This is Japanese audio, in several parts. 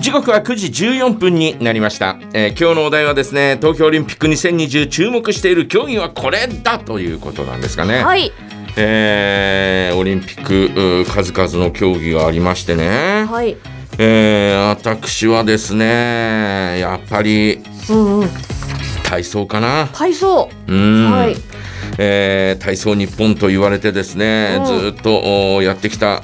時刻は9時14分になりました、えー今日のお題はですね東京オリンピック2020注目している競技はこれだということなんですかね、はい。えーオリンピックう数々の競技がありましてね、はい。えー私はですねやっぱりうんうん。体操かな。体操。うん、はいえー体操日本と言われてですね、うん。ずーっとやってきた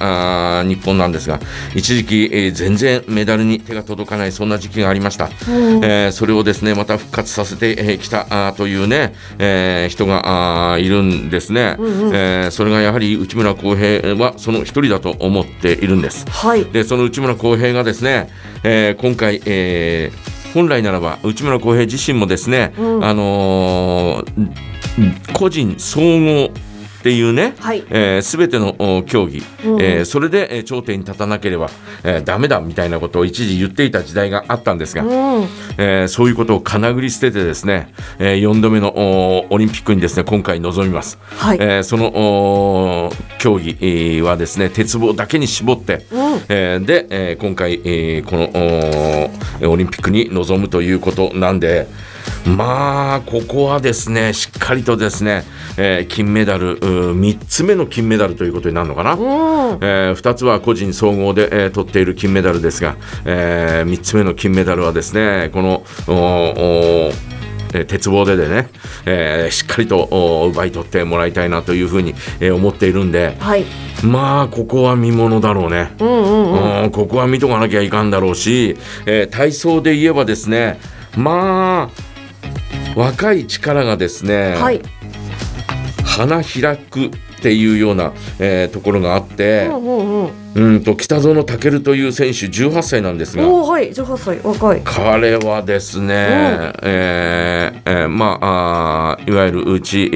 あー日本なんですが一時期、えー全然メダルに手が届かないそんな時期がありました、うん。えーそれをですねまた復活させてき、たあーというね、えー人があーいるんですね、うんうん。えーそれがやはり内村航平はその一人だと思っているんです。はい。でその内村航平がですね、えー今回、えー本来ならば内村航平自身もですね、うん。あのー個人総合っていうね、はい。えー、全てのお競技、うん。えーそれで、えー頂点に立たなければ、えー、ダメだみたいなことを一時言っていた時代があったんですが、うん。えーそういうことをかなぐり捨ててですね、え4度目のおオリンピックにですね今回臨みます。はい。えーそのお競技えーはですね鉄棒だけに絞って、うん。えーで、えー今回、えーこのおオリンピックに臨むということなんでまあここはですねしっかりとですね、えー金メダル3つ目の金メダルということになるのかな。うんえ2つは個人総合で、えー取っている金メダルですが、え3つ目の金メダルはですねこのおおえー鉄棒ででね、えーしっかりとお奪い取ってもらいたいなというふうに、えー思っているんではいまあここは見ものだろうね。うんうんうんうんここは見とかなきゃいかんだろうし、えー体操で言えばですねまあ若い力がですね、はい。花開くっていうような、えーところがあって、うんうんうん。うんと北園丈という選手18歳なんですがはい。18歳。若い。彼はですね、えーえーまああーいわゆる内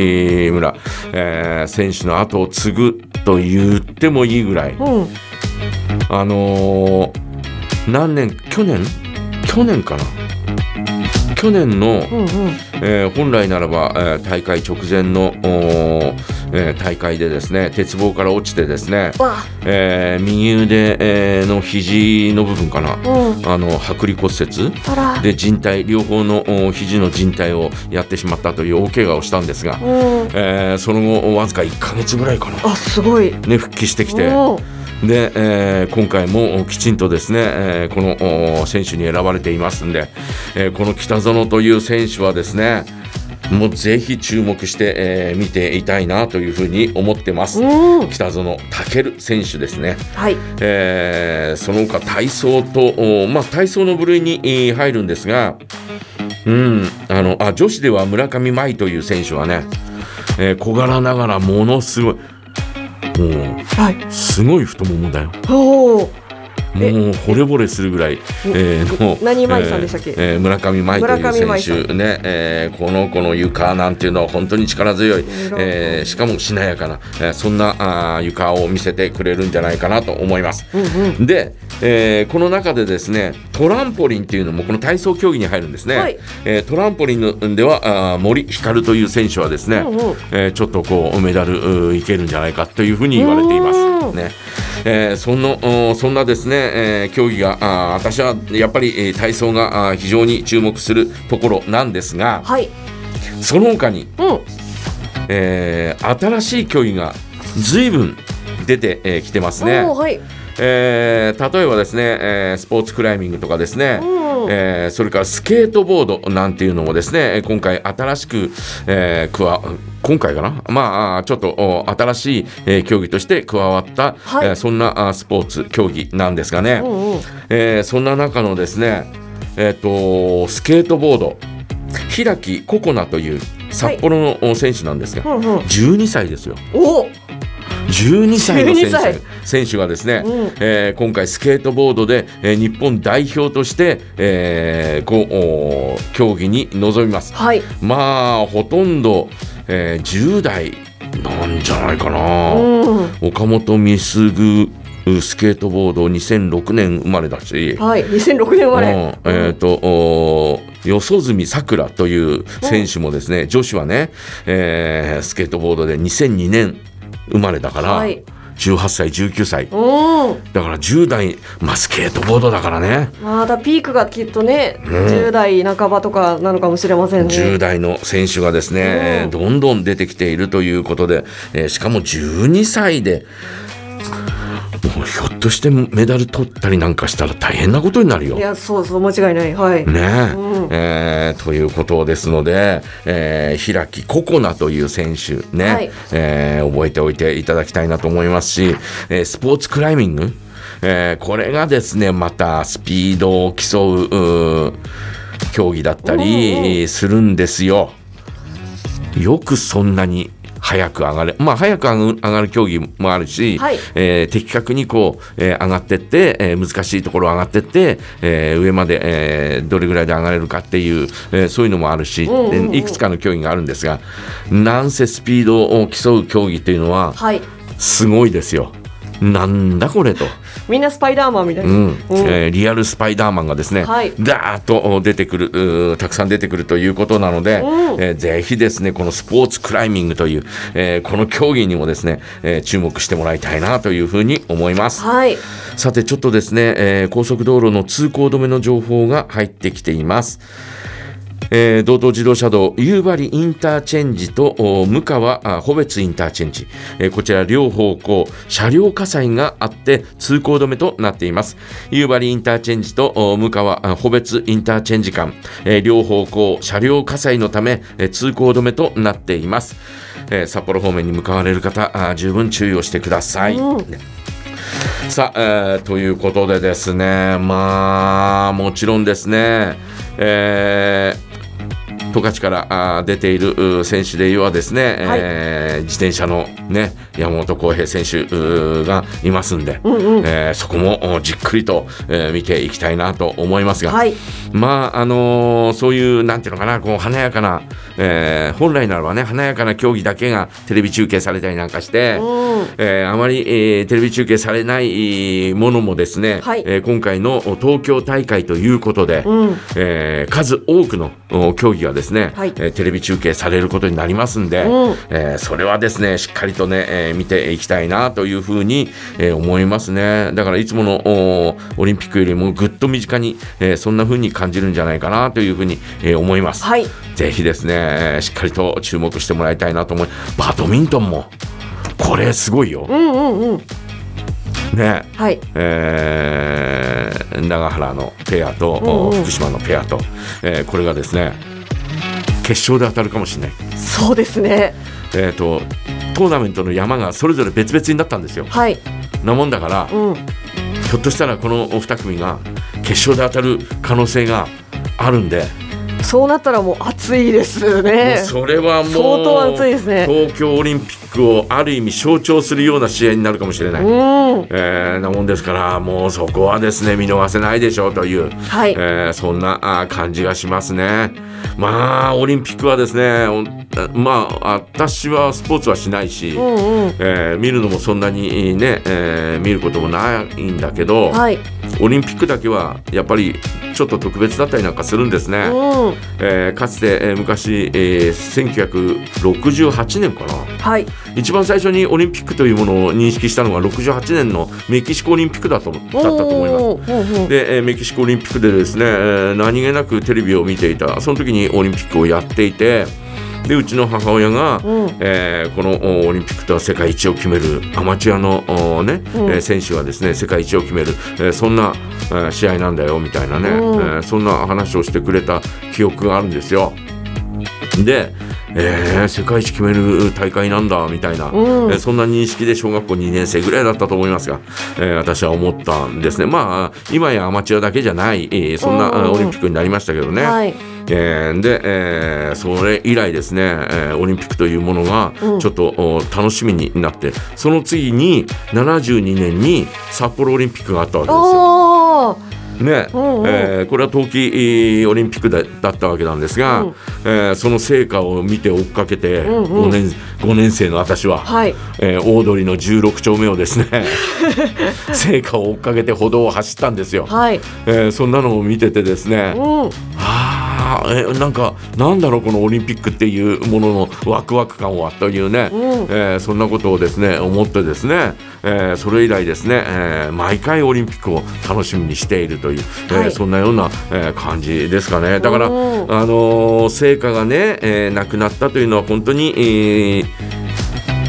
村、えー選手の後を継ぐと言ってもいいぐらい、うん。あのー何年去年？去年かな？去年の、うんうん。えー本来ならば、えー大会直前の、えー大会でですね鉄棒から落ちてですね、わえー右腕、えーの肘の部分かな、うん。あの剥離骨折。で靭帯両方のお肘の靭帯をやってしまったという大怪我をしたんですが、うん。えーその後わずか1ヶ月ぐらいかな、あすごい。ね、復帰してきて。うんで、えー今回もきちんとですね、えーこのお選手に選ばれていますんで、えーこの北園という選手はですねもうぜひ注目して、えー見ていたいなというふうに思ってます。うん。北園丈選手ですね、はい。えーその他体操と、おまあ、体操の部類にえー入るんですが、うん、あのあ女子では村上舞という選手はね、えー小柄ながらものすごいもうはい。すごい太ももだよ。おおもう惚れ惚れするぐらい、えーの何舞さんでしたっけ？えーえー村上舞という選手ね、えーこの子の床なんていうのは本当に力強い、えーしかもしなやかな、えーそんなあー床を見せてくれるんじゃないかなと思います。うんうん。で、えーこの中でですねトランポリンっていうのもこの体操競技に入るんですね、はい。えートランポリンのではあー森ひかるという選手はですね、うんうん。えーちょっとこうメダルいけるんじゃないかというふうに言われています。うん。ねえーそのおそんなですね、えー競技があー私はやっぱり、えー体操が非常に注目するところなんですがはい。その他に、うん。えー新しい競技が随分出てき、えてますね。はい。えー例えばですね、えースポーツクライミングとかですね、うんえーそれからスケートボードなんていうのもですね今回新しく、えー加わ今回かな？まあちょっとお新しい、えー競技として加わった、はい。えーそんなあースポーツ競技なんですがね、うんう。んえーそんな中のですねえっ、とスケートボード平木ココナという札幌のお選手なんですが、うんうん。12歳ですよ。お12歳の選12歳。手。選手がですね、うん。えー今回スケートボードで、えー日本代表として、えーこう競技に臨みます。はい。まあほとんど、えー10代なんじゃないかな。うん。岡本美優スケートボード2006年生まれだし。はい。2006年生まうん。れえー、と四十住さくらという選手もですね、女子はね、えースケートボードで2002年生まれだから、はい。18歳19歳。うん。だから10代まあスケートボードだからね。まだピークがきっとね、ん。10代半ばとかなのかもしれませんね。10代の選手がですね、うん。どんどん出てきているということで、えーしかも12歳でもうひょっとしてメダル取ったりなんかしたら大変なことになるよい。や、そうそう、間違いない。はい。ねうんえーということですので、えー、平木ココナという選手ね、はいえー覚えておいていただきたいなと思いますし、えースポーツクライミング、えーこれがですねまたスピードを競ううー競技だったうんりするんですよ。よくそんなに早く上がれ、まあ、早く上がる競技もあるし、はいえー的確にこう、えー上がってって、えー難しいところ上がってって、えー上まで、えーどれぐらいで上がれるかっていう、えーそういうのもあるし、んうんうんでいくつかの競技があるんですがなんせスピードを競う競技っていうのははい。すごいですよ。なんだこれと。みんなスパイダーマンみたいな。うんうんえーリアルスパイダーマンがですね、はいダーッと出てくるたくさん出てくるということなので、うんえーぜひですねこのスポーツクライミングという、えーこの競技にもですね、えー注目してもらいたいなというふうに思います。はい。さてちょっとですね、えー高速道路の通行止めの情報が入ってきています。えー道東自動車道夕張インターチェンジとお向川あ穂別インターチェンジ、えーこちら両方向車両火災があって通行止めとなっています。夕張インターチェンジとお向川あ穂別インターチェンジ間、えー両方向車両火災のため、えー通行止めとなっています、えー札幌方面に向かわれる方あ十分注意をしてください、さあ、えーということでですね、まあ、もちろんですね、えー十勝からあー出ている選手で言えばですね、はいえー自転車の、ね、山本浩平選手がいますんで、うんうん。えーそこもおじっくりと、えー見ていきたいなと思いますが、はい。まああのーそういうなんていうのかなこう華やかな、えー本来ならばね華やかな競技だけがテレビ中継されたりなんかして、うん。えーあまり、えーテレビ中継されないえーものもですね、はいえー今回の東京大会ということで、うん。えー数多くのお競技がですね、はいえーテレビ中継されることになりますんで、うんえーそれはですねしっかりとね、えー見ていきたいなというふうに、えー思いますねだからいつものおオリンピックよりもぐっと身近に、えーそんなふうに感じるんじゃないかなというふうに、えー思います。はい。ぜひですね、えーしっかりと注目してもらいたいなと思いバドミントンもこれすごいよ。うんうんうん。ねはい。えー長原のペアと、うんうん福島のペアと、えーこれがですね決勝で当たるかもしれない、そうですね。えー、とトーナメントの山がそれぞれ別々になったんですよ。はい。なもんだから、うん。ひょっとしたらこのお二組が決勝で当たる可能性があるんで、そうなったらもう暑いですね。それはもう相当暑いですね東京オリンピックをある意味象徴するような試合になるかもしれない。うん。えーなもんですからもうそこはですね見逃せないでしょうという、はい。えーそんな感じがしますね。まあオリンピックはですねおまあ私はスポーツはしないし、うんうん。えー見るのもそんなにね、えー見ることもないんだけど、はい。オリンピックだけはやっぱりちょっと特別だったりなんかするんですね。うん。えーかつて、えー昔、えー1968年かなはい。一番最初にオリンピックというものを認識したのは68年のメキシコオリンピックだとだったと思います。で、えーメキシコオリンピックでですね、えー何気なくテレビを見ていたその時にオリンピックをやっていてでうちの母親が、うんえーこのおオリンピックとは世界一を決めるアマチュアのおね、うんえー選手はですね世界一を決める、えーそんな、えー試合なんだよみたいなね、うんえーそんな話をしてくれた記憶があるんですよ。で、えー世界一決める大会なんだみたいな、うんえーそんな認識で小学校2年生ぐらいだったと思いますが、えー私は思ったんですねまあ今やアマチュアだけじゃない、えーそんなオリンピックになりましたけどね。はい。えーで、えーそれ以来ですね、えーオリンピックというものがうんちょっと、お楽しみになってその次に72年に札幌オリンピックがあったわけですよ。ねうんうんえーこれは冬季えーオリンピックだだったわけなんですが、うんえーその成果を見て追っかけて、うんうん 5, 年5年生の私は、はい。えー大通りの16丁目をですね 成果を追っかけて歩道を走ったんですよ。はい。えーそんなのを見ててですね、うん。あやーえなんかなんだろうこのオリンピックっていうもののワクワク感はというね、うん。えーそんなことをですね思ってですね、えーそれ以来ですね、えー毎回オリンピックを楽しみにしているという、えーはい。そんなような、えー感じですかね。だから、うん。あのー成果がね、えーなくなったというのは本当に、えー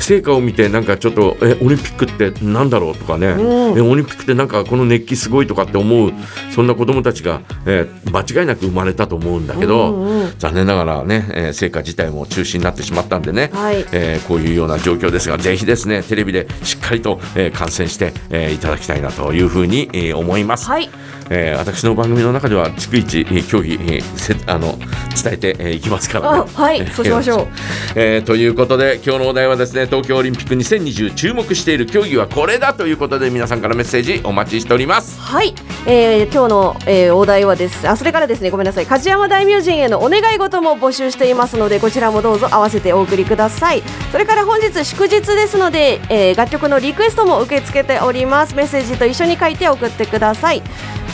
成果を見てなんかちょっとえオリンピックってなんだろうとかね、うん。えオリンピックってなんかこの熱気すごいとかって思うそんな子どもたちが、えー間違いなく生まれたと思うんだけど、うんうん。残念ながらね、えー成果自体も中止になってしまったんでね、はい。えーこういうような状況ですがぜひですねテレビでしっかりと、えー観戦して、えーいただきたいなというふうに、えー思います。はい。えー私の番組の中では逐一、えー競技、えーせあの伝えて、えーいきますからね。あはいそうしましょう。えーということで今日のお題はですね東京オリンピック2020注目している競技はこれだということで皆さんからメッセージお待ちしております。はい、えー今日の、えーお題はです。あそれからですねごめんなさい。梶山大名人へのお願い事も募集していますのでこちらもどうぞ合わせてお送りください。それから本日祝日ですので、えー楽曲のリクエストも受け付けております。メッセージと一緒に書いて送ってください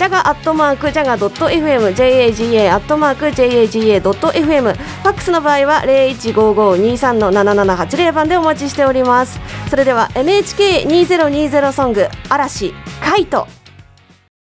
ジャガアットマークジャガドット FM JAGA アットマーク JAGA ドット FM ファックスの場合は015523の7780番でお待ちしております。それでは NHK2020 ソング嵐カイト。